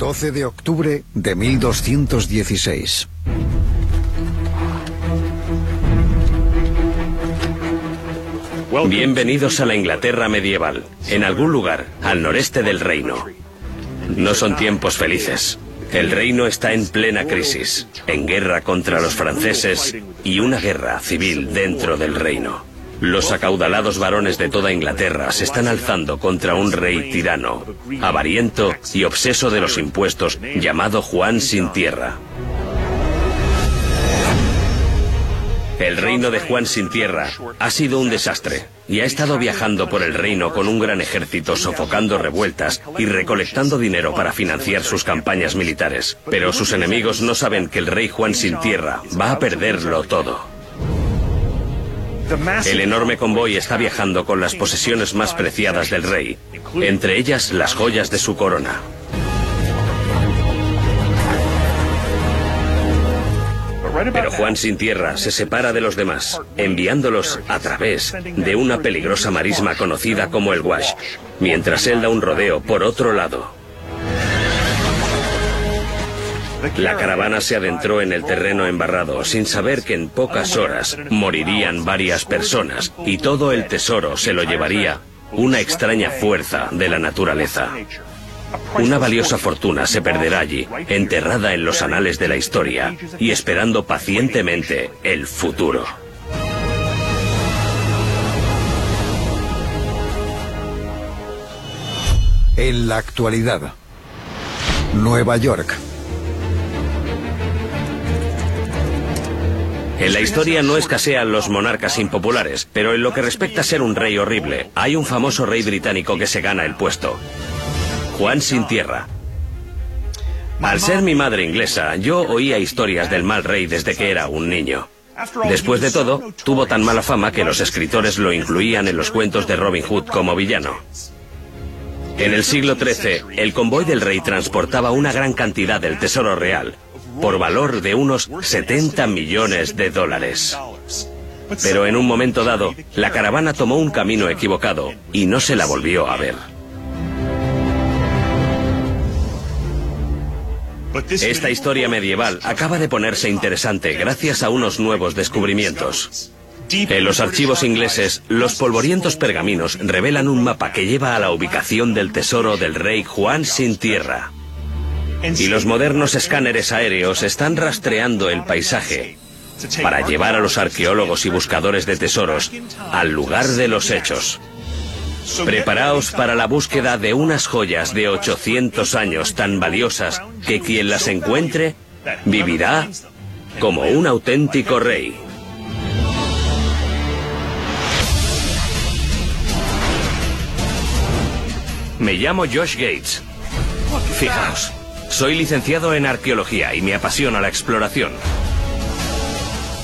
12 de octubre de 1216. Bienvenidos a la Inglaterra medieval, en algún lugar al noreste del reino. No son tiempos felices. El reino está en plena crisis, en guerra contra los franceses y una guerra civil dentro del reino. Los acaudalados varones de toda Inglaterra se están alzando contra un rey tirano, avariento y obseso de los impuestos, llamado Juan sin tierra. El reino de Juan sin tierra ha sido un desastre y ha estado viajando por el reino con un gran ejército sofocando revueltas y recolectando dinero para financiar sus campañas militares. Pero sus enemigos no saben que el rey Juan sin tierra va a perderlo todo. El enorme convoy está viajando con las posesiones más preciadas del rey, entre ellas las joyas de su corona. Pero Juan sin tierra se separa de los demás, enviándolos a través de una peligrosa marisma conocida como el Wash, mientras él da un rodeo por otro lado. La caravana se adentró en el terreno embarrado sin saber que en pocas horas morirían varias personas y todo el tesoro se lo llevaría una extraña fuerza de la naturaleza. Una valiosa fortuna se perderá allí, enterrada en los anales de la historia y esperando pacientemente el futuro. En la actualidad, Nueva York. En la historia no escasean los monarcas impopulares, pero en lo que respecta a ser un rey horrible, hay un famoso rey británico que se gana el puesto. Juan sin tierra. Al ser mi madre inglesa, yo oía historias del mal rey desde que era un niño. Después de todo, tuvo tan mala fama que los escritores lo incluían en los cuentos de Robin Hood como villano. En el siglo XIII, el convoy del rey transportaba una gran cantidad del tesoro real, por valor de unos 70 millones de dólares. Pero en un momento dado, la caravana tomó un camino equivocado y no se la volvió a ver. Esta historia medieval acaba de ponerse interesante gracias a unos nuevos descubrimientos. En los archivos ingleses, los polvorientos pergaminos revelan un mapa que lleva a la ubicación del tesoro del rey Juan sin tierra. Y los modernos escáneres aéreos están rastreando el paisaje para llevar a los arqueólogos y buscadores de tesoros al lugar de los hechos. Preparaos para la búsqueda de unas joyas de 800 años tan valiosas que quien las encuentre vivirá como un auténtico rey. Me llamo Josh Gates. Fijaos, soy licenciado en arqueología y me apasiona la exploración.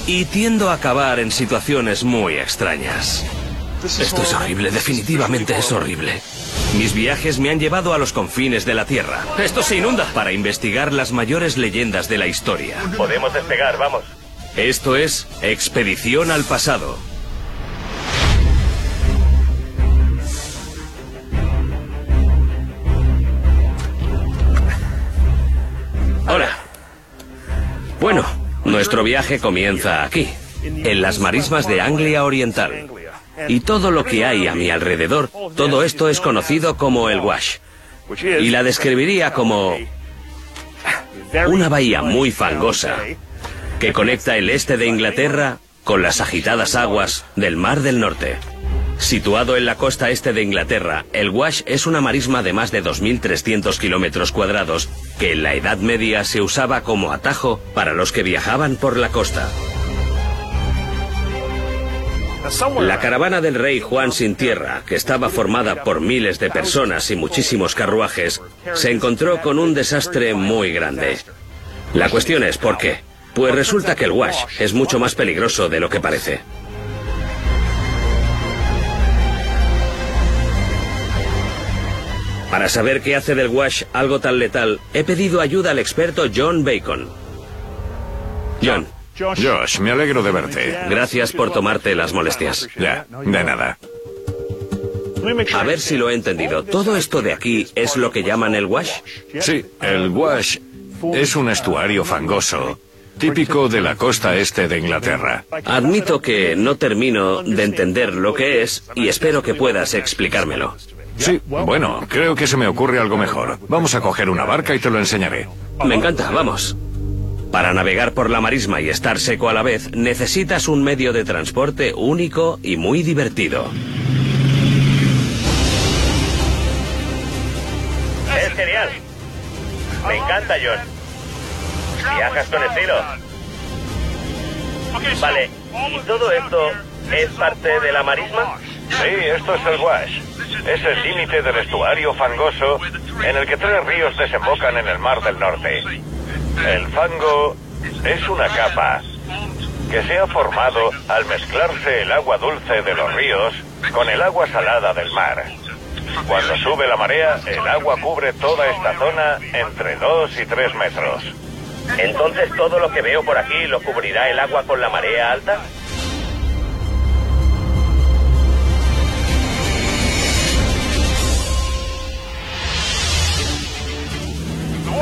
Y tiendo a acabar en situaciones muy extrañas. Esto es horrible, definitivamente es horrible. Mis viajes me han llevado a los confines de la Tierra. Esto se inunda. Para investigar las mayores leyendas de la historia. Podemos despegar, vamos. Esto es Expedición al Pasado. Bueno, nuestro viaje comienza aquí, en las marismas de Anglia Oriental. Y todo lo que hay a mi alrededor, todo esto es conocido como el Wash. Y la describiría como una bahía muy fangosa que conecta el este de Inglaterra con las agitadas aguas del Mar del Norte. Situado en la costa este de Inglaterra, el Wash es una marisma de más de 2.300 kilómetros cuadrados que en la Edad Media se usaba como atajo para los que viajaban por la costa. La caravana del rey Juan sin tierra, que estaba formada por miles de personas y muchísimos carruajes, se encontró con un desastre muy grande. La cuestión es ¿por qué? Pues resulta que el Wash es mucho más peligroso de lo que parece. Para saber qué hace del Wash algo tan letal, he pedido ayuda al experto John Bacon. John, Josh, me alegro de verte. gracias por tomarte las molestias. Ya, de nada. A ver si lo he entendido. ¿Todo esto de aquí es lo que llaman el wash? Sí, el wash es un estuario fangoso típico de la costa este de Inglaterra. Admito que no termino de entender lo que es y espero que puedas explicármelo. Sí, bueno, creo que se me ocurre algo mejor. Vamos a coger una barca y te lo enseñaré. Me encanta, vamos. Para navegar por la marisma y estar seco a la vez, necesitas un medio de transporte único y muy divertido. Es genial. Me encanta, John. ¿Viajas con estilo? Vale, ¿y todo esto es parte de la marisma? Sí, esto es el Wash. Es el límite del estuario fangoso en el que tres ríos desembocan en el Mar del Norte. El fango es una capa que se ha formado al mezclarse el agua dulce de los ríos con el agua salada del mar. Cuando sube la marea, el agua cubre toda esta zona entre 2 y 3 metros. Entonces todo lo que veo por aquí lo cubrirá el agua con la marea alta.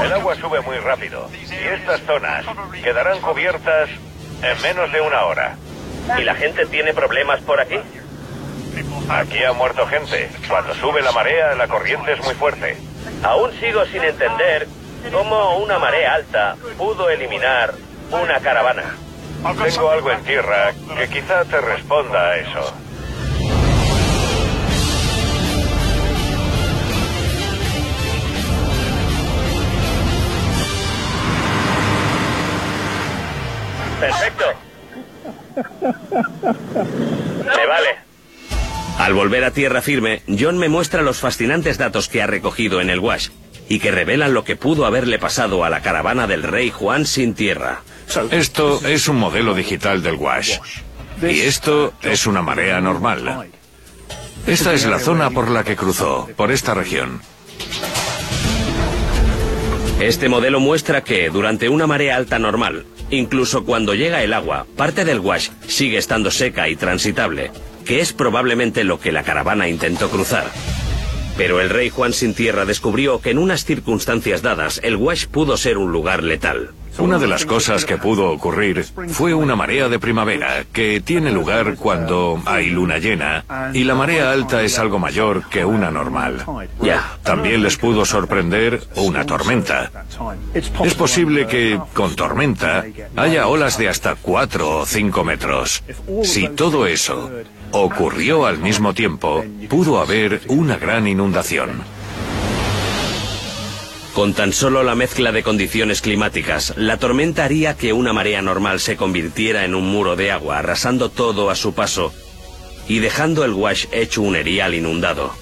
El agua sube muy rápido y estas zonas quedarán cubiertas en menos de una hora. ¿Y la gente tiene problemas por aquí? Aquí ha muerto gente. Cuando sube la marea, la corriente es muy fuerte. Aún sigo sin entender cómo una marea alta pudo eliminar una caravana. Tengo algo en tierra que quizá te responda a eso. Perfecto. Me vale. Al volver a tierra firme, John me muestra los fascinantes datos que ha recogido en el Wash y que revelan lo que pudo haberle pasado a la caravana del rey Juan sin tierra. Esto es un modelo digital del Wash. Y esto es una marea normal. Esta es la zona por la que cruzó, por esta región. Este modelo muestra que durante una marea alta normal, incluso cuando llega el agua, parte del wash sigue estando seca y transitable, que es probablemente lo que la caravana intentó cruzar. Pero el rey Juan sin tierra descubrió que en unas circunstancias dadas el Wash pudo ser un lugar letal. Una de las cosas que pudo ocurrir fue una marea de primavera que tiene lugar cuando hay luna llena y la marea alta es algo mayor que una normal. Ya. También les pudo sorprender una tormenta. Es posible que con tormenta haya olas de hasta 4 o 5 metros. Si todo eso ocurrió al mismo tiempo, pudo haber una gran inundación. Con tan solo la mezcla de condiciones climáticas, la tormenta haría que una marea normal se convirtiera en un muro de agua, arrasando todo a su paso y dejando el wash hecho un erial inundado.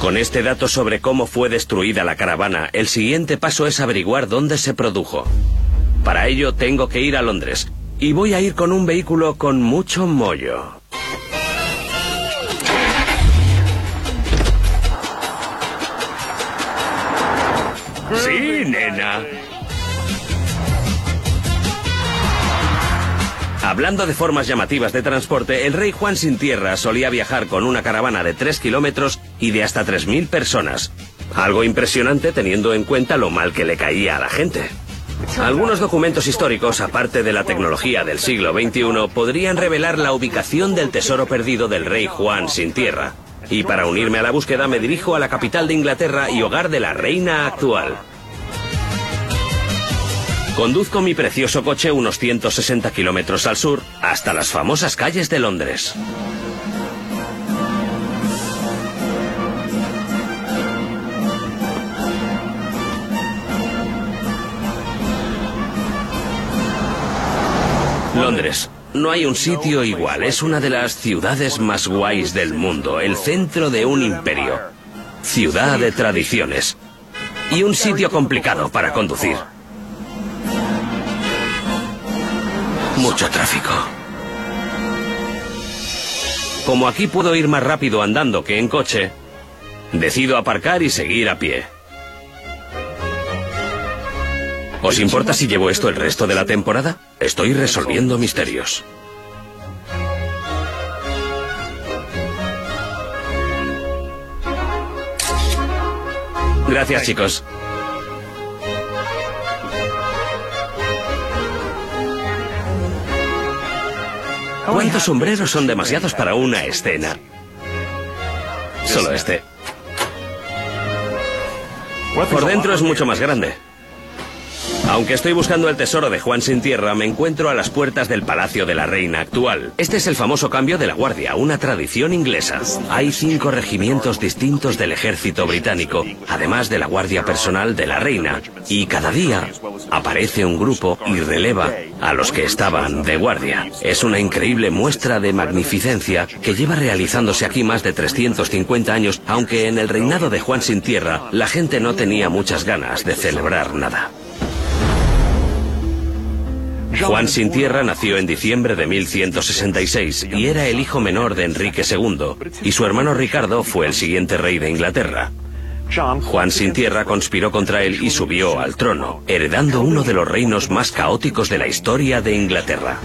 Con este dato sobre cómo fue destruida la caravana, el siguiente paso es averiguar dónde se produjo. Para ello tengo que ir a Londres, y voy a ir con un vehículo con mucho mollo. Sí, nena. Hablando de formas llamativas de transporte, el rey Juan sin tierra solía viajar con una caravana de 3 kilómetros y de hasta 3.000 personas. Algo impresionante teniendo en cuenta lo mal que le caía a la gente. Algunos documentos históricos, aparte de la tecnología del siglo XXI, podrían revelar la ubicación del tesoro perdido del rey Juan sin tierra. Y para unirme a la búsqueda me dirijo a la capital de Inglaterra y hogar de la reina actual. Conduzco mi precioso coche unos 160 kilómetros al sur hasta las famosas calles de Londres. Londres. No hay un sitio igual. Es una de las ciudades más guays del mundo. El centro de un imperio. Ciudad de tradiciones. Y un sitio complicado para conducir. Mucho tráfico. Como aquí puedo ir más rápido andando que en coche, decido aparcar y seguir a pie. ¿Os importa si llevo esto el resto de la temporada? Estoy resolviendo misterios. Gracias, chicos. ¿Cuántos sombreros son demasiados para una escena? Solo este. Por dentro es mucho más grande. Aunque estoy buscando el tesoro de Juan sin tierra, me encuentro a las puertas del Palacio de la Reina actual. Este es el famoso cambio de la Guardia, una tradición inglesa. Hay cinco regimientos distintos del ejército británico, además de la Guardia Personal de la Reina. Y cada día aparece un grupo y releva a los que estaban de guardia. Es una increíble muestra de magnificencia que lleva realizándose aquí más de 350 años, aunque en el reinado de Juan sin tierra la gente no tenía muchas ganas de celebrar nada. Juan Sin Tierra nació en diciembre de 1166 y era el hijo menor de Enrique II, y su hermano Ricardo fue el siguiente rey de Inglaterra. Juan Sin Tierra conspiró contra él y subió al trono, heredando uno de los reinos más caóticos de la historia de Inglaterra.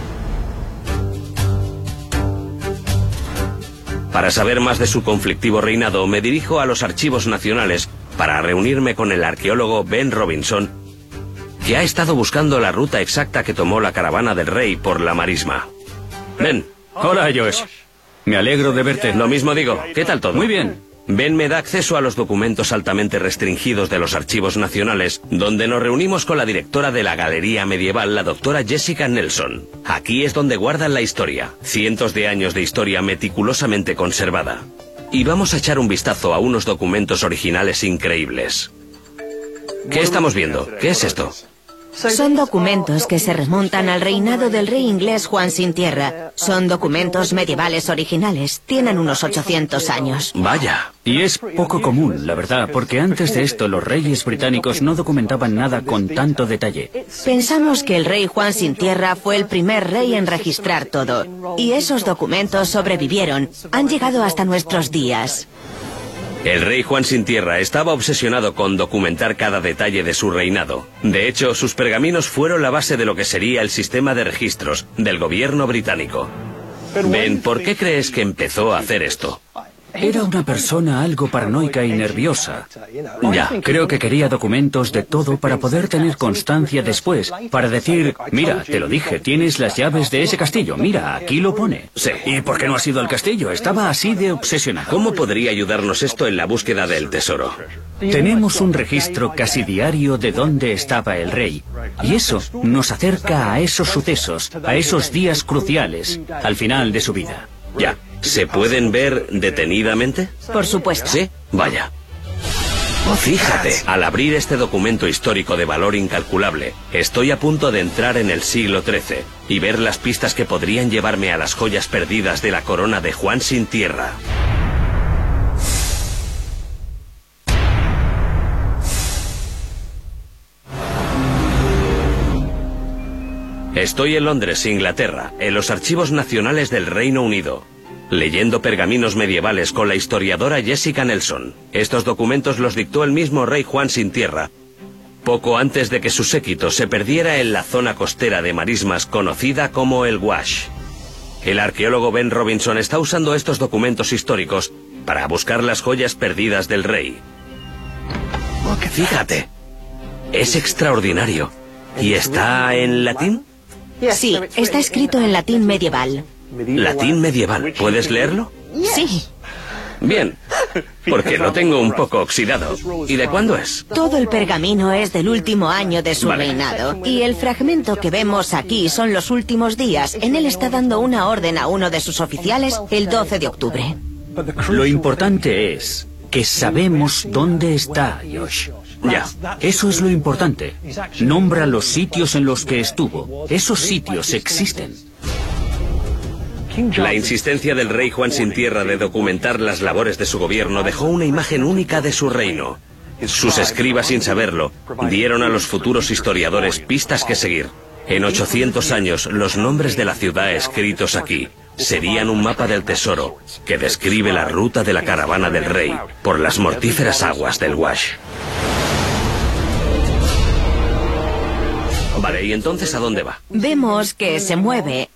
Para saber más de su conflictivo reinado, me dirijo a los archivos nacionales para reunirme con el arqueólogo Ben Robinson que ha estado buscando la ruta exacta que tomó la caravana del rey por la marisma. Ven. Hola, Josh. Me alegro de verte. Lo mismo digo. ¿Qué tal todo? Muy bien. Ben me da acceso a los documentos altamente restringidos de los archivos nacionales, donde nos reunimos con la directora de la Galería Medieval, la doctora Jessica Nelson. Aquí es donde guardan la historia, cientos de años de historia meticulosamente conservada. Y vamos a echar un vistazo a unos documentos originales increíbles. ¿Qué estamos viendo? ¿Qué es esto? Son documentos que se remontan al reinado del rey inglés Juan Sin Tierra. Son documentos medievales originales. Tienen unos 800 años. Vaya. Y es poco común, la verdad, porque antes de esto los reyes británicos no documentaban nada con tanto detalle. Pensamos que el rey Juan Sin Tierra fue el primer rey en registrar todo. Y esos documentos sobrevivieron. Han llegado hasta nuestros días. El rey Juan sin tierra estaba obsesionado con documentar cada detalle de su reinado. De hecho, sus pergaminos fueron la base de lo que sería el sistema de registros del gobierno británico. Ben, ¿por qué crees que empezó a hacer esto? Era una persona algo paranoica y nerviosa. Ya. Creo que quería documentos de todo para poder tener constancia después, para decir, mira, te lo dije, tienes las llaves de ese castillo, mira, aquí lo pone. Sí. ¿Y por qué no has ido al castillo? Estaba así de obsesionado. ¿Cómo podría ayudarnos esto en la búsqueda del tesoro? Tenemos un registro casi diario de dónde estaba el rey. Y eso nos acerca a esos sucesos, a esos días cruciales, al final de su vida. Ya. ¿Se pueden ver detenidamente? Por supuesto. ¿Sí? Vaya. Fíjate, al abrir este documento histórico de valor incalculable, estoy a punto de entrar en el siglo XIII y ver las pistas que podrían llevarme a las joyas perdidas de la corona de Juan sin tierra. Estoy en Londres, Inglaterra, en los archivos nacionales del Reino Unido, leyendo pergaminos medievales con la historiadora Jessica Nelson. Estos documentos los dictó el mismo rey Juan sin tierra, poco antes de que su séquito se perdiera en la zona costera de marismas conocida como el Wash. El arqueólogo Ben Robinson está usando estos documentos históricos para buscar las joyas perdidas del rey. Fíjate, es extraordinario. ¿Y está en latín? Sí, está escrito en latín medieval. Latín medieval. ¿Puedes leerlo? Sí. Bien, porque lo tengo un poco oxidado. ¿Y de cuándo es? Todo el pergamino es del último año de su Vale. reinado. Y el fragmento que vemos aquí son los últimos días. En él está dando una orden a uno de sus oficiales el 12 de octubre. Lo importante es que sabemos dónde está Josh. Ya. Eso es lo importante. Nombra los sitios en los que estuvo. Esos sitios existen. La insistencia del rey Juan sin tierra de documentar las labores de su gobierno dejó una imagen única de su reino. Sus escribas, sin saberlo, dieron a los futuros historiadores pistas que seguir. En 800 años, los nombres de la ciudad escritos aquí serían un mapa del tesoro que describe la ruta de la caravana del rey por las mortíferas aguas del Wash. Vale, ¿y entonces a dónde va? Vemos que se mueve.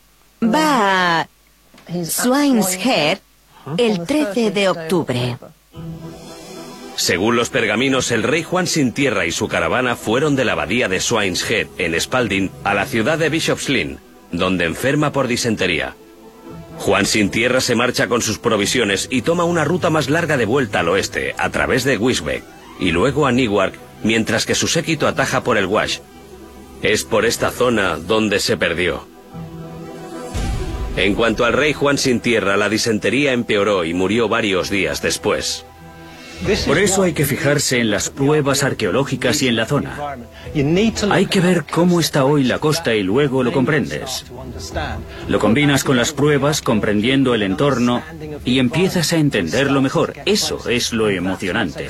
Va a Swine's Head el 13 de octubre. Según los pergaminos, el rey Juan Sin Tierra y su caravana fueron de la abadía de Swine's Head, en Spalding, a la ciudad de Bishop's Lynn, donde enferma por disentería. Juan Sin Tierra se marcha con sus provisiones y toma una ruta más larga de vuelta al oeste, a través de Wisbeck, y luego a Newark, mientras que su séquito ataja por el Wash. Es por esta zona donde se perdió. En cuanto al rey Juan Sin Tierra, la disentería empeoró y murió varios días después. Por eso hay que fijarse en las pruebas arqueológicas y en la zona. Hay que ver cómo está hoy la costa y luego lo comprendes. Lo combinas con las pruebas, comprendiendo el entorno, y empiezas a entenderlo mejor. Eso es lo emocionante.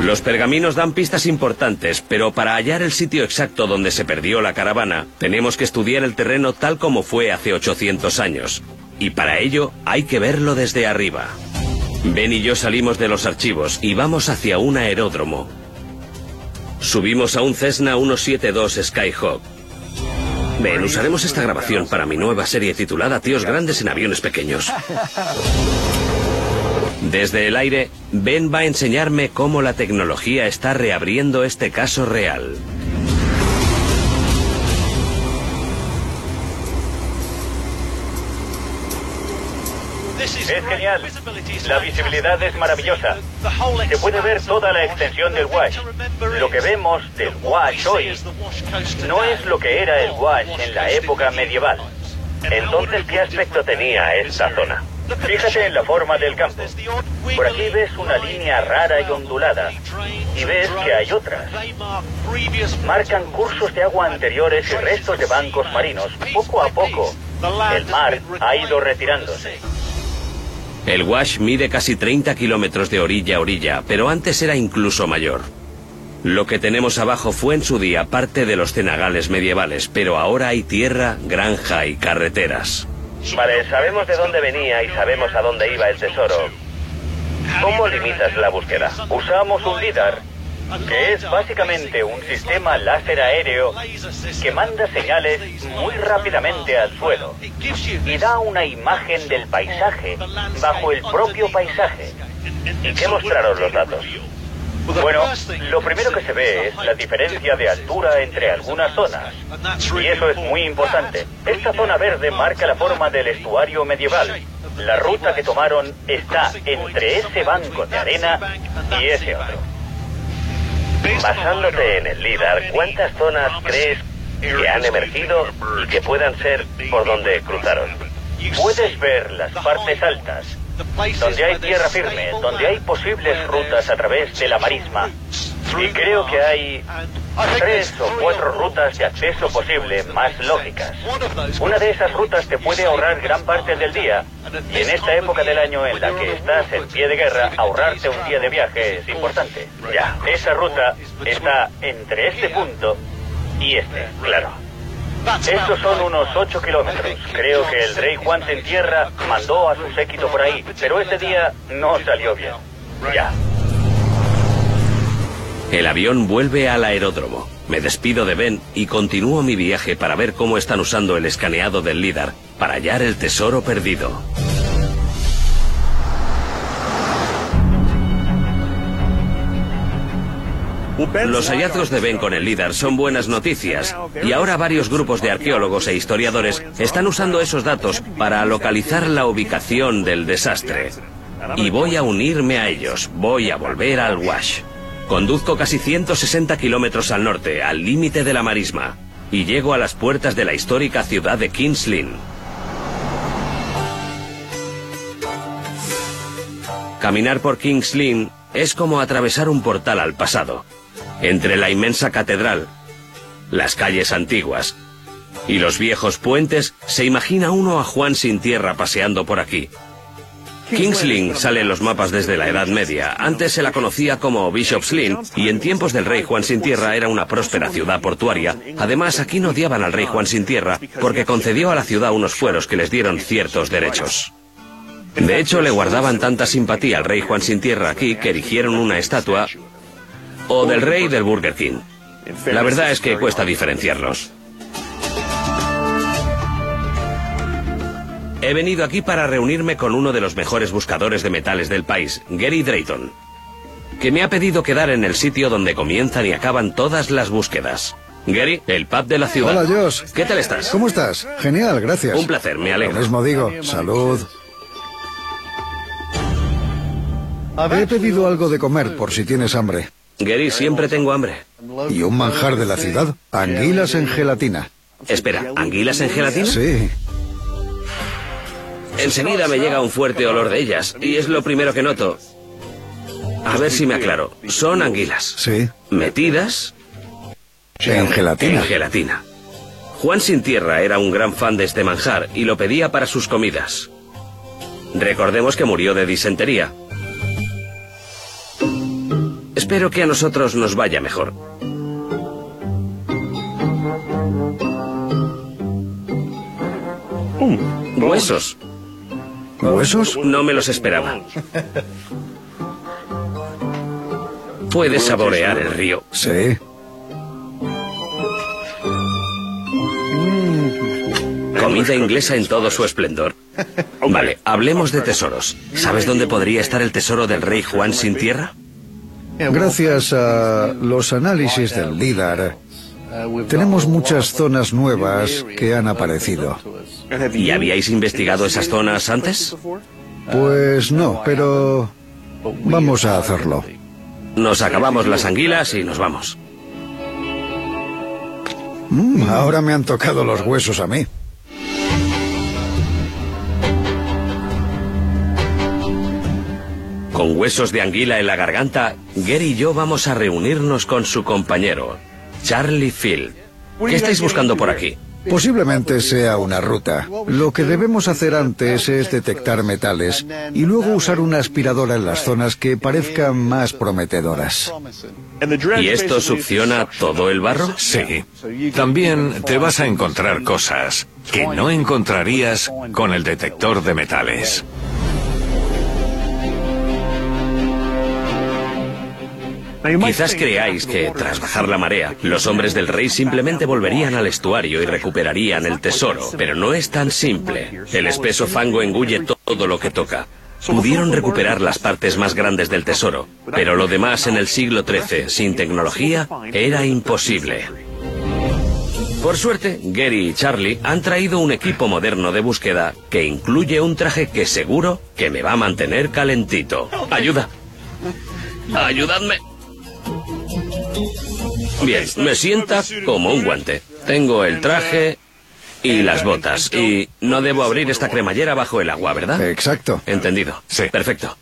Los pergaminos dan pistas importantes, pero para hallar el sitio exacto donde se perdió la caravana, tenemos que estudiar el terreno tal como fue hace 800 años. Y para ello hay que verlo desde arriba. Ben y yo salimos de los archivos y vamos hacia un aeródromo. Subimos a un Cessna 172 Skyhawk. Ben, usaremos esta grabación para mi nueva serie titulada Tíos Grandes en Aviones Pequeños. Desde el aire, Ben va a enseñarme cómo la tecnología está reabriendo este caso real. Es genial. La visibilidad es maravillosa. Se puede ver toda la extensión del Wash. Lo que vemos del Wash hoy no es lo que era el Wash en la época medieval. Entonces, ¿qué aspecto tenía esta zona? Fíjate en la forma del campo. Por aquí ves una línea rara y ondulada. Y ves que hay otras. Marcan cursos de agua anteriores y restos de bancos marinos. Poco a poco, el mar ha ido retirándose. El Wash mide casi 30 kilómetros de orilla a orilla, pero antes era incluso mayor. Lo que tenemos abajo fue en su día parte de los cenagales medievales, pero ahora hay tierra, granja y carreteras. Vale, sabemos de dónde venía y sabemos a dónde iba el tesoro. ¿Cómo limitas la búsqueda? Usamos un LIDAR, que es básicamente un sistema láser aéreo que manda señales muy rápidamente al suelo y da una imagen del paisaje bajo el propio paisaje. ¿Y qué mostraron los datos? Bueno, lo primero que se ve es la diferencia de altura entre algunas zonas. Y eso es muy importante. Esta zona verde marca la forma del estuario medieval. La ruta que tomaron está entre ese banco de arena y ese otro. Basándote en el LIDAR, ¿cuántas zonas crees que han emergido y que puedan ser por donde cruzaron? Puedes ver las partes altas, donde hay tierra firme, donde hay posibles rutas a través de la marisma. Y creo que hay tres o cuatro rutas de acceso posible más lógicas. Una de esas rutas te puede ahorrar gran parte del día. Y en esta época del año en la que estás en pie de guerra, ahorrarte un día de viaje es importante. Ya, esa ruta está entre este punto y este, claro. Estos son unos 8 kilómetros. Creo que el rey Juan en tierra mandó a su séquito por ahí, pero ese día no salió bien. Ya. El avión vuelve al aeródromo. Me despido de Ben y continúo mi viaje para ver cómo están usando el escaneado del LIDAR para hallar el tesoro perdido. Los hallazgos de Ben con el LIDAR son buenas noticias y ahora varios grupos de arqueólogos e historiadores están usando esos datos para localizar la ubicación del desastre. Y voy a unirme a ellos, voy a volver al Wash. Conduzco casi 160 kilómetros al norte, al límite de la marisma, y llego a las puertas de la histórica ciudad de Kings Lynn. Caminar por Kings Lynn es como atravesar un portal al pasado, entre la inmensa catedral, las calles antiguas y los viejos puentes, se imagina uno a Juan sin tierra paseando por aquí. Kings Lynn sale en los mapas desde la Edad Media. Antes se la conocía como Bishop's Lynn y en tiempos del rey Juan sin tierra era una próspera ciudad portuaria. Además, aquí no odiaban al rey Juan sin tierra porque concedió a la ciudad unos fueros que les dieron ciertos derechos. De hecho, le guardaban tanta simpatía al rey Juan sin tierra aquí que erigieron una estatua o del rey del Burger King. La verdad es que cuesta diferenciarlos. He venido aquí para reunirme con uno de los mejores buscadores de metales del país, Gary Drayton, que me ha pedido quedar en el sitio donde comienzan y acaban todas las búsquedas. Gary, el pub de la ciudad. Hola, Josh. ¿Qué tal estás? ¿Cómo estás? Genial, gracias. Un placer, me Lo alegro. mismo digo. Salud. He pedido algo de comer por si tienes hambre. Gary, siempre tengo hambre. Y un manjar de la ciudad. Anguilas en gelatina. Espera, ¿anguilas en gelatina? Sí. Enseguida me llega un fuerte olor de ellas, y es lo primero que noto. A ver si me aclaro. Son anguilas. Sí. Metidas En gelatina. en gelatina. Juan Sin Tierra era un gran fan de este manjar y lo pedía para sus comidas. Recordemos que murió de disentería. Espero que a nosotros nos vaya mejor. Huesos. ¿Huesos? No me los esperaba. Puedes saborear el río. Sí. Comida inglesa en todo su esplendor. Vale, hablemos de tesoros. ¿Sabes dónde podría estar el tesoro del rey Juan sin tierra? Gracias a los análisis del LIDAR, tenemos muchas zonas nuevas que han aparecido. ¿Y habíais investigado esas zonas antes? Pues no, pero vamos a hacerlo. Nos acabamos las anguilas y nos vamos. Mm, ahora me han tocado los huesos a mí. Con huesos de anguila en la garganta, Gary y yo vamos a reunirnos con su compañero, Charlie Field. ¿Qué estáis buscando por aquí? Posiblemente sea una ruta. Lo que debemos hacer antes es detectar metales y luego usar una aspiradora en las zonas que parezcan más prometedoras. ¿Y esto succiona todo el barro? Sí. También te vas a encontrar cosas que no encontrarías con el detector de metales. Quizás creáis que, tras bajar la marea, los hombres del rey simplemente volverían al estuario y recuperarían el tesoro, pero no es tan simple. El espeso fango engulle todo lo que toca. Pudieron recuperar las partes más grandes del tesoro, pero lo demás en el siglo XIII, sin tecnología, era imposible. Por suerte, Gary y Charlie han traído un equipo moderno de búsqueda que incluye un traje que seguro que me va a mantener calentito. Ayuda. Ayudadme. Bien, me sienta como un guante. Tengo el traje y las botas. Y no debo abrir esta cremallera bajo el agua, ¿verdad? Exacto. Entendido. Sí. Perfecto.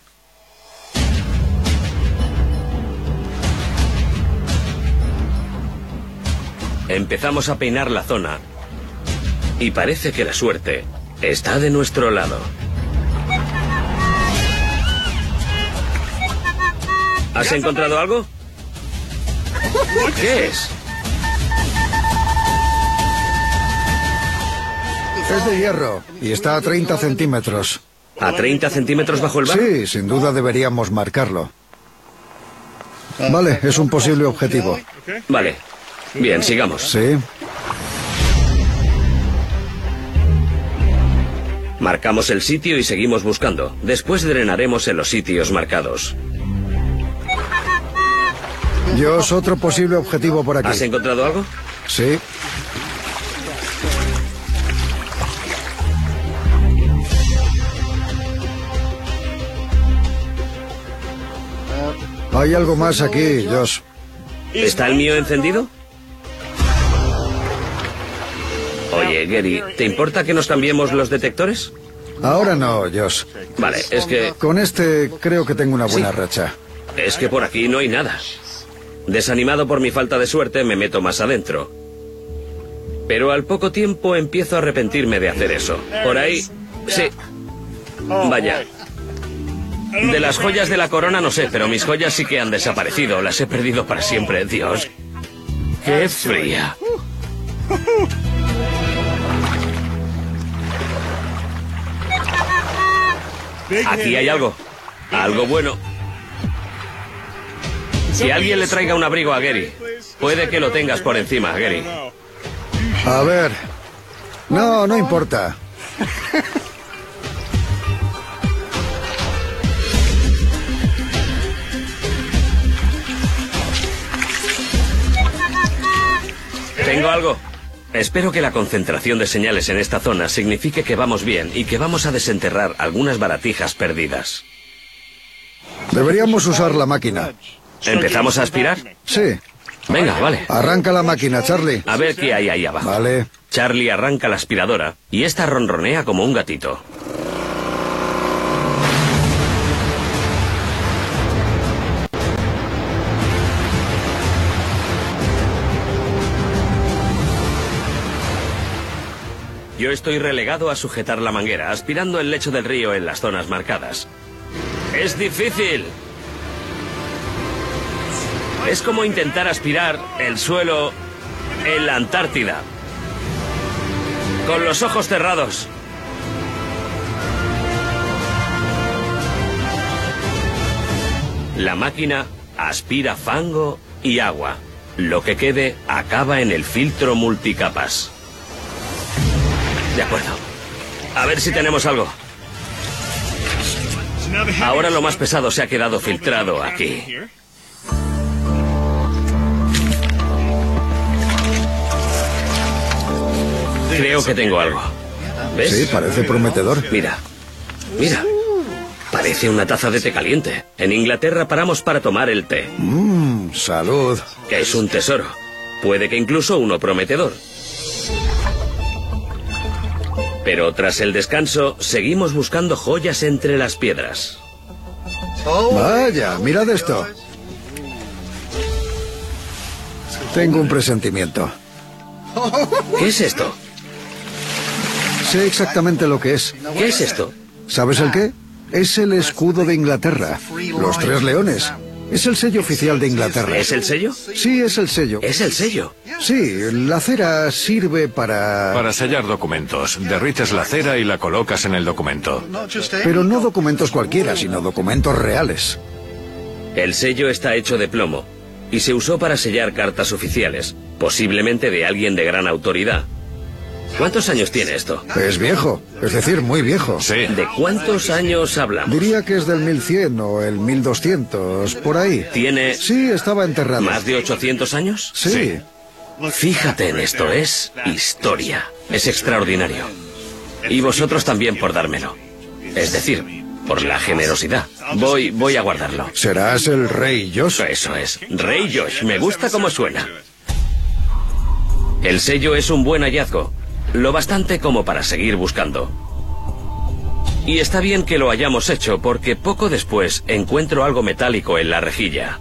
Empezamos a peinar la zona y parece que la suerte está de nuestro lado. ¿Has encontrado algo? ¿Qué es? Es de hierro y está a 30 centímetros. ¿A 30 centímetros bajo el barro? Sí, sin duda deberíamos marcarlo. Vale, es un posible objetivo. Vale. Bien, sigamos. Sí. Marcamos el sitio y seguimos buscando. Después drenaremos en los sitios marcados. Dios, otro posible objetivo por ¿Has aquí. encontrado algo? Sí. Hay algo más aquí, Josh. ¿Está el mío encendido? Oye, Gary, ¿te importa que nos cambiemos los detectores? Ahora no, Josh. Vale, es que Con este creo que tengo una buena Sí. racha. es que por aquí no hay nada. Desanimado por mi falta de suerte, me meto más adentro. Pero al poco tiempo empiezo a arrepentirme de hacer eso. Por ahí, sí. Vaya. De las joyas de la corona no sé, pero mis joyas sí que han desaparecido. Las he perdido para siempre, Dios. ¡Qué fría! Aquí hay algo. Algo bueno. Si alguien le traiga un abrigo a Gary, puede que lo tengas por encima, Gary. A ver. No, no importa. Tengo algo. Espero que la concentración de señales en esta zona signifique que vamos bien y que vamos a desenterrar algunas baratijas perdidas. Deberíamos usar la máquina. ¿Empezamos a aspirar? Sí. Venga, vale. Arranca la máquina, Charlie. A ver qué hay ahí abajo. Vale. Charlie arranca la aspiradora y esta ronronea como un gatito. Yo estoy relegado a sujetar la manguera, aspirando el lecho del río en las zonas marcadas. ¡Es difícil! Es como intentar aspirar el suelo en la Antártida. Con los ojos cerrados. La máquina aspira fango y agua. Lo que quede acaba en el filtro multicapas. De acuerdo. A ver si tenemos algo. Ahora lo más pesado se ha quedado filtrado aquí. Creo que tengo algo. ¿Ves? Sí, parece prometedor. Mira, mira. Parece una taza de té caliente. En Inglaterra paramos para tomar el té. Mmm, salud. Que es un tesoro. Puede que incluso uno prometedor. Pero tras el descanso, seguimos buscando joyas entre las piedras. Vaya, mirad esto. Tengo un presentimiento. ¿Qué es esto? Sé exactamente lo que es. ¿Qué es esto? ¿Sabes el qué? Es el escudo de Inglaterra. Los tres leones. Es el sello oficial de Inglaterra. ¿Es el sello? Sí, es el sello. ¿Es el sello? Sí, la cera sirve para... Para sellar documentos. Derrites la cera y la colocas en el documento. Pero no documentos cualquiera, sino documentos reales. El sello está hecho de plomo y se usó para sellar cartas oficiales, posiblemente de alguien de gran autoridad. ¿Cuántos años tiene esto? Es viejo, es decir, muy viejo. Sí. ¿De cuántos años hablamos? Diría que es del 1100 o el 1200, por ahí. ¿Tiene Sí, estaba enterrado. más de 800 años? Sí. Fíjate en esto, es historia. Es extraordinario. Y vosotros también por dármelo. Es decir, por la generosidad. Voy, voy a guardarlo. Serás el rey Josh. Eso es. Rey Josh, me gusta cómo suena. El sello es un buen hallazgo. Lo bastante como para seguir buscando. Y está bien que lo hayamos hecho porque poco después encuentro algo metálico en la rejilla.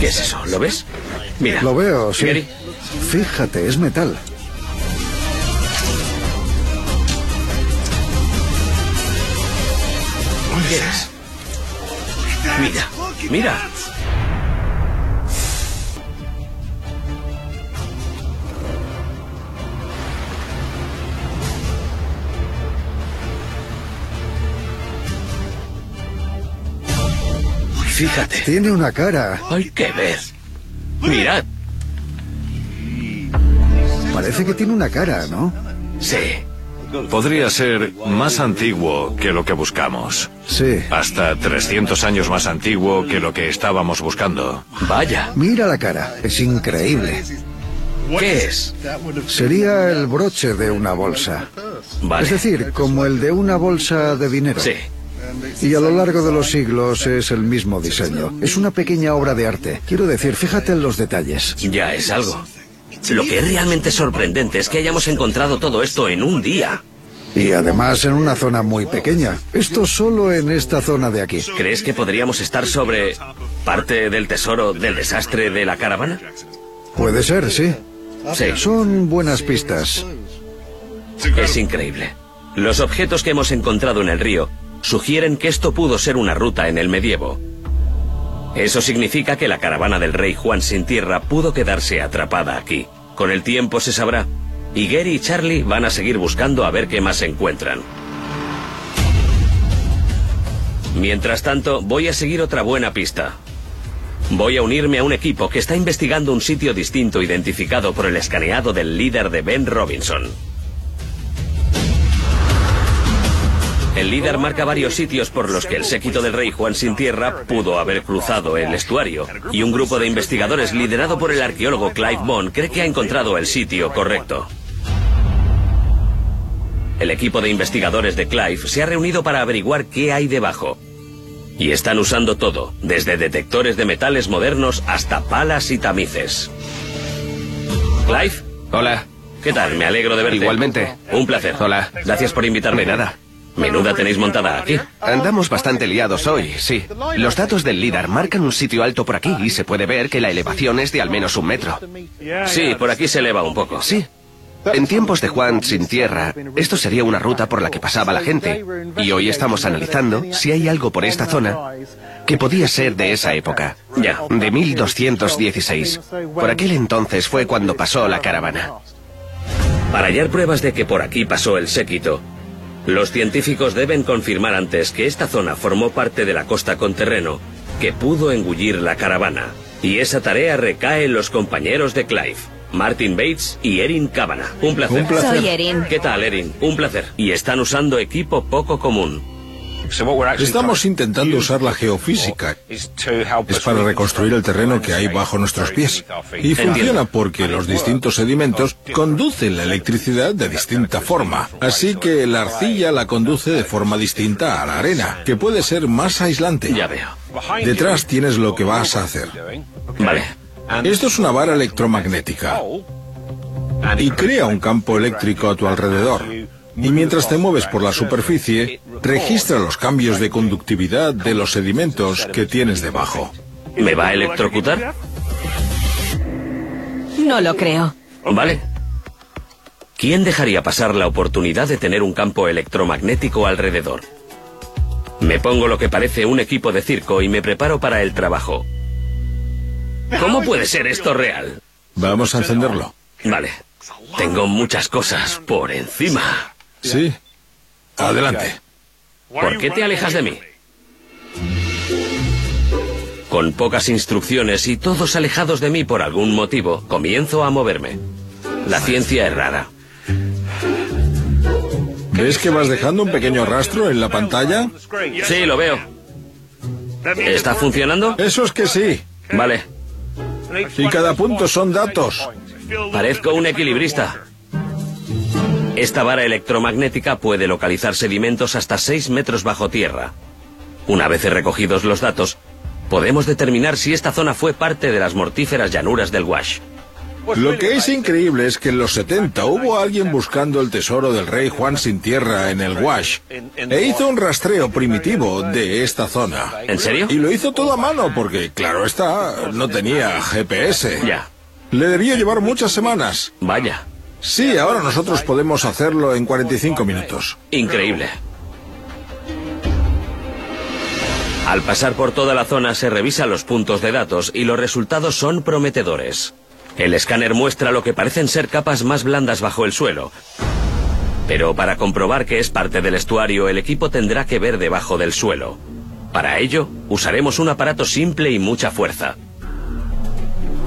¿Qué es eso? ¿Lo ves? Mira. Lo veo, sí. Gary, Fíjate, es metal. ¿Qué es? Mira, mira. Fíjate. Tiene una cara. Hay que ver. Mirad. Parece que tiene una cara, ¿no? Sí. Podría ser más antiguo que lo que buscamos. Sí. Hasta 300 años más antiguo que lo que estábamos buscando. Vaya. Mira la cara. Es increíble. ¿Qué es? Sería el broche de una bolsa. Vale. Es decir, como el de una bolsa de dinero. Sí. Y a lo largo de los siglos es el mismo diseño. Es una pequeña obra de arte. Quiero decir, fíjate en los detalles. Ya es algo. Lo que es realmente sorprendente es que hayamos encontrado todo esto en un día. Y además en una zona muy pequeña. Esto solo en esta zona de aquí. ¿Crees que podríamos estar sobre parte del tesoro del desastre de la caravana? Puede ser, sí. Sí. Son buenas pistas. Es increíble. Los objetos que hemos encontrado en el río sugieren que esto pudo ser una ruta en el medievo. Eso significa que la caravana del rey Juan sin tierra pudo quedarse atrapada aquí. Con el tiempo se sabrá. Y Gary y Charlie van a seguir buscando a ver qué más encuentran. Mientras tanto, voy a seguir otra buena pista. Voy a unirme a un equipo que está investigando un sitio distinto identificado por el escaneado del líder de Ben Robinson. El líder marca varios sitios por los que el séquito del rey Juan Sin Tierra pudo haber cruzado el estuario, y un grupo de investigadores liderado por el arqueólogo Clive Bond cree que ha encontrado el sitio correcto. El equipo de investigadores de Clive se ha reunido para averiguar qué hay debajo. Y están usando todo, desde detectores de metales modernos hasta palas y tamices. Clive, Hola. ¿qué tal? Me alegro de verte. Igualmente. Un placer. Hola. Gracias por invitarme. De nada. Menuda tenéis montada aquí. Andamos bastante liados hoy, sí. Los datos del LIDAR marcan un sitio alto por aquí y se puede ver que la elevación es de al menos un metro. Sí, por aquí se eleva un poco. Sí. En tiempos de Juan sin tierra, esto sería una ruta por la que pasaba la gente. Y hoy estamos analizando si hay algo por esta zona que podía ser de esa época. Ya. De 1216. Por aquel entonces fue cuando pasó la caravana. Para hallar pruebas de que por aquí pasó el séquito, los científicos deben confirmar antes que esta zona formó parte de la costa con terreno que pudo engullir la caravana. Y esa tarea recae en los compañeros de Clive, Martin Bates y Erin Cabana. Un placer. Un placer. Soy Erin. ¿Qué tal, Erin? Un placer. Y están usando equipo poco común. Estamos intentando usar la geofísica. Es para reconstruir el terreno que hay bajo nuestros pies. Y funciona porque los distintos sedimentos conducen la electricidad de distinta forma. Así que la arcilla la conduce de forma distinta a la arena, que puede ser más aislante. Ya veo. Detrás tienes lo que vas a hacer. Vale. Esto es una vara electromagnética y crea un campo eléctrico a tu alrededor. Y mientras te mueves por la superficie, registra los cambios de conductividad de los sedimentos que tienes debajo. ¿Me va a electrocutar? No lo creo. Vale. ¿Quién dejaría pasar la oportunidad de tener un campo electromagnético alrededor? Me pongo lo que parece un equipo de circo y me preparo para el trabajo. ¿Cómo puede ser esto real? Vamos a encenderlo. Vale. Tengo muchas cosas por encima. Sí. Adelante. ¿Por qué te alejas de mí? Con pocas instrucciones y todos alejados de mí por algún motivo, comienzo a moverme. La ciencia es rara. ¿Ves que vas dejando un pequeño rastro en la pantalla? Sí, lo veo. ¿Está funcionando? Eso es que sí. Vale. Y cada punto son datos. Parezco un equilibrista. Esta vara electromagnética puede localizar sedimentos hasta 6 metros bajo tierra. Una vez recogidos los datos, podemos determinar si esta zona fue parte de las mortíferas llanuras del Wash. Lo que es increíble es que en los 70 hubo alguien buscando el tesoro del rey Juan sin tierra en el Wash e hizo un rastreo primitivo de esta zona. ¿En serio? Y lo hizo todo a mano porque, claro está, no tenía GPS. Ya. Le debió llevar muchas semanas. Vaya. Sí, ahora nosotros podemos hacerlo en 45 minutos. Increíble. Al pasar por toda la zona se revisan los puntos de datos y los resultados son prometedores. El escáner muestra lo que parecen ser capas más blandas bajo el suelo. Pero para comprobar que es parte del estuario, el equipo tendrá que ver debajo del suelo. Para ello, usaremos un aparato simple y mucha fuerza.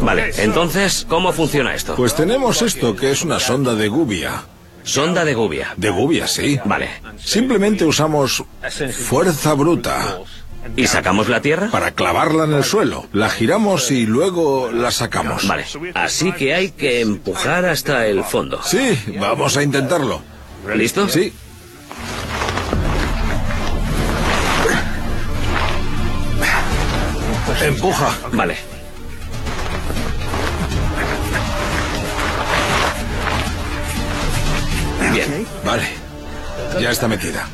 Vale, entonces, ¿cómo funciona esto? Pues tenemos esto que es una sonda de gubia. Sonda de gubia. De gubia, sí. Vale. Simplemente usamos fuerza bruta ¿Y sacamos la tierra? para clavarla en el suelo. La giramos y luego la sacamos. Vale. Así que hay que empujar hasta el fondo. Sí, vamos a intentarlo. ¿Listo? Sí. Empuja. Vale. Vale. Ya está metida.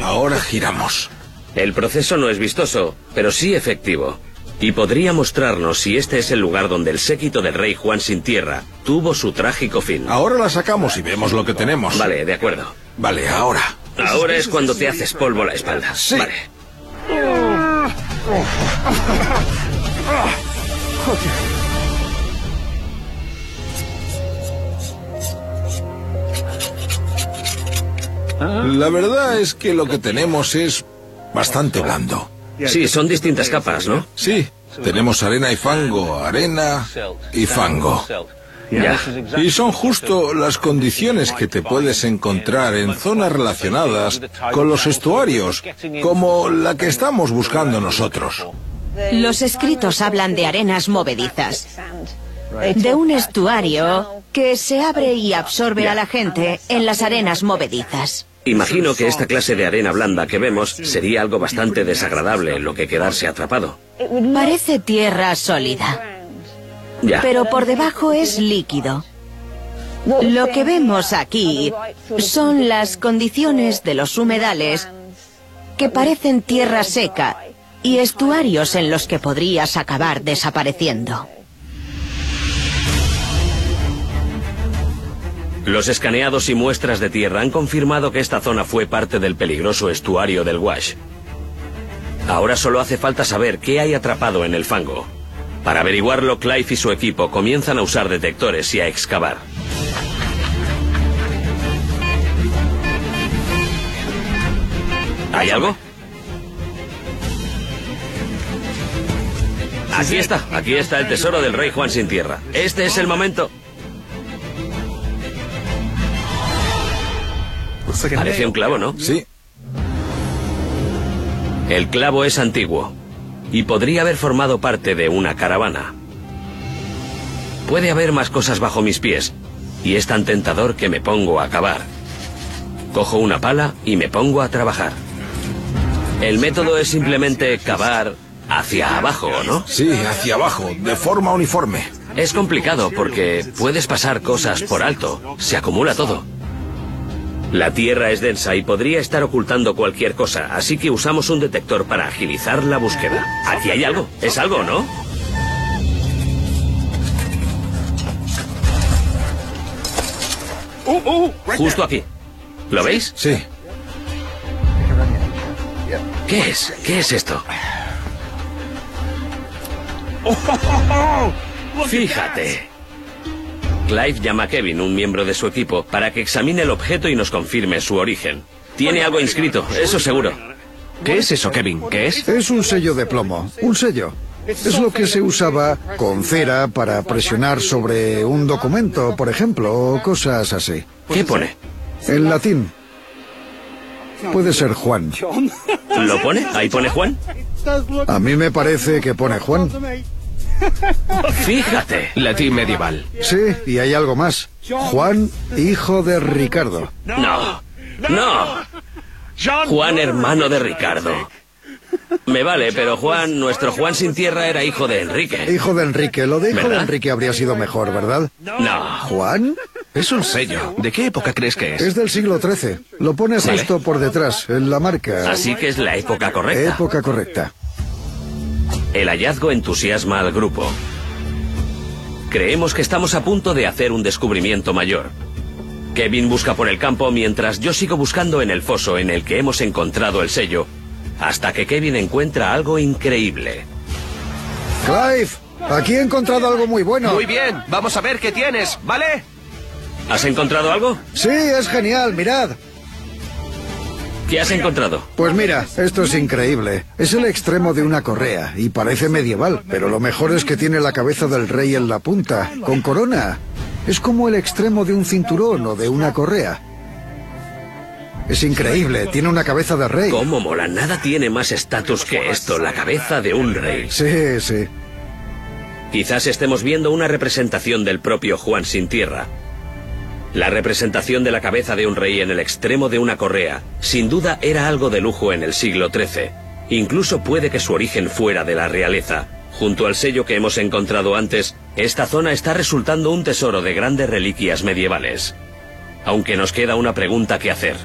Ahora giramos. El proceso no es vistoso, pero sí efectivo. Y podría mostrarnos si este es el lugar donde el séquito del rey Juan sin tierra tuvo su trágico fin. Ahora la sacamos y vemos lo que tenemos. Vale, de acuerdo. Vale, ahora. Ahora es cuando te haces polvo la espalda. Sí. Vale. La verdad es que lo que tenemos es bastante blando. Sí, son distintas capas, ¿no? Sí, tenemos arena y fango, arena y fango. Y son justo las condiciones que te puedes encontrar en zonas relacionadas con los estuarios, como la que estamos buscando nosotros. Los escritos hablan de arenas movedizas, de un estuario que se abre y absorbe a la gente en las arenas movedizas. Imagino que esta clase de arena blanda que vemos sería algo bastante desagradable en lo que quedarse atrapado. Parece tierra sólida, Ya. pero por debajo es líquido. Lo que vemos aquí son las condiciones de los humedales que parecen tierra seca y estuarios en los que podrías acabar desapareciendo. Los escaneados y muestras de tierra han confirmado que esta zona fue parte del peligroso estuario del Wash. Ahora solo hace falta saber qué hay atrapado en el fango. Para averiguarlo, Clive y su equipo comienzan a usar detectores y a excavar. ¿Hay algo? Aquí está, aquí está el tesoro del rey Juan sin tierra. Este es el momento. Parece un clavo, ¿no? Sí, El clavo es antiguo y podría haber formado parte de una caravana. Puede haber más cosas bajo mis pies y es tan tentador que me pongo a cavar. Cojo una pala y me pongo a trabajar. El método es simplemente cavar hacia abajo, ¿no? sí, hacia abajo, de forma uniforme. Es complicado porque puedes pasar cosas por alto, se acumula todo. La tierra es densa y podría estar ocultando cualquier cosa, así que usamos un detector para agilizar la búsqueda. Aquí hay algo, es algo, ¿no? Justo aquí. ¿Lo veis? Sí, ¿Qué es? ¿Qué es esto? Fíjate. Clive llama a Kevin, un miembro de su equipo, para que examine el objeto y nos confirme su origen. Tiene algo inscrito, eso seguro. ¿Qué es eso, Kevin? ¿Qué es? Es un sello de plomo, un sello. Es lo que se usaba con cera para presionar sobre un documento, por ejemplo, o cosas así. ¿Qué pone? En latín. Puede ser Juan. ¿Lo pone? ¿Ahí pone Juan? A mí me parece que pone Juan. Fíjate. Latín medieval. Sí, y hay algo más. Juan, hijo de Ricardo. No. No. Juan, hermano de Ricardo. Me vale, pero Juan, nuestro Juan sin tierra era hijo de Enrique. Hijo de Enrique. Lo de hijo de. Enrique habría sido mejor, ¿verdad? No. ¿Juan? Es un sello. ¿De qué época crees que es? Es del siglo XIII. Lo pone Vale. justo por detrás, en la marca. Así que es la época correcta. Época correcta. El hallazgo entusiasma al grupo. Creemos que estamos a punto de hacer un descubrimiento mayor. Kevin busca por el campo mientras yo sigo buscando en el foso en el que hemos encontrado el sello, hasta que Kevin encuentra algo increíble. Clive, aquí he encontrado algo muy bueno. Muy bien, vamos a ver qué tienes, ¿vale? ¿Has encontrado algo? Sí, es genial, mirad. ¿Qué has encontrado? Pues mira, esto es increíble. Es el extremo de una correa y parece medieval, pero lo mejor es que tiene la cabeza del rey en la punta, con corona. Es como el extremo de un cinturón o de una correa. Es increíble, tiene una cabeza de rey. ¿Cómo mola? Nada tiene más estatus que esto, la cabeza de un rey. Sí, sí. Quizás estemos viendo una representación del propio Juan sin tierra. La representación de la cabeza de un rey en el extremo de una correa, sin duda era algo de lujo en el siglo XIII. Incluso puede que su origen fuera de la realeza. Junto al sello que hemos encontrado antes, esta zona está resultando un tesoro de grandes reliquias medievales. Aunque nos queda una pregunta que hacer.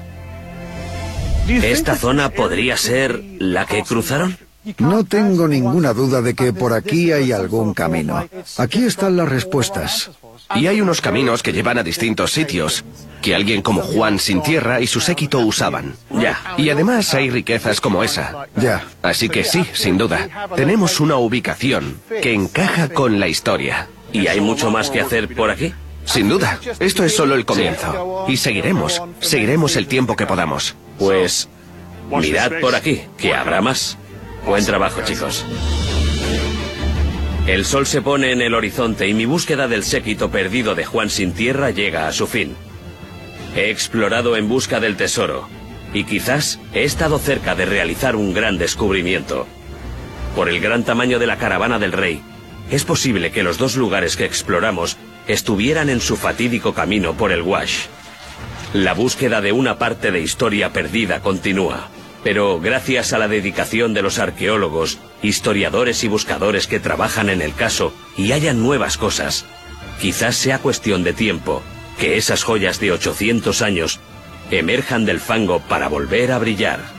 ¿Esta zona podría ser la que cruzaron? No tengo ninguna duda de que por aquí hay algún camino. Aquí están las respuestas. Y hay unos caminos que llevan a distintos sitios, que alguien como Juan sin tierra y su séquito usaban. Ya. Y además hay riquezas como esa. Ya. Así que sí, sin duda, tenemos una ubicación que encaja con la historia. ¿Y hay mucho más que hacer por aquí? Sin duda, esto es solo el comienzo. Y seguiremos, seguiremos el tiempo que podamos. Pues mirad por aquí, que habrá más. Buen trabajo, chicos. El sol se pone en el horizonte y mi búsqueda del séquito perdido de Juan sin tierra llega a su fin. He explorado en busca del tesoro y quizás he estado cerca de realizar un gran descubrimiento. Por el gran tamaño de la caravana del rey, es posible que los dos lugares que exploramos estuvieran en su fatídico camino por el Wash. La búsqueda de una parte de historia perdida continúa. Pero gracias a la dedicación de los arqueólogos, historiadores y buscadores que trabajan en el caso y hayan nuevas cosas, quizás sea cuestión de tiempo que esas joyas de 800 años emerjan del fango para volver a brillar.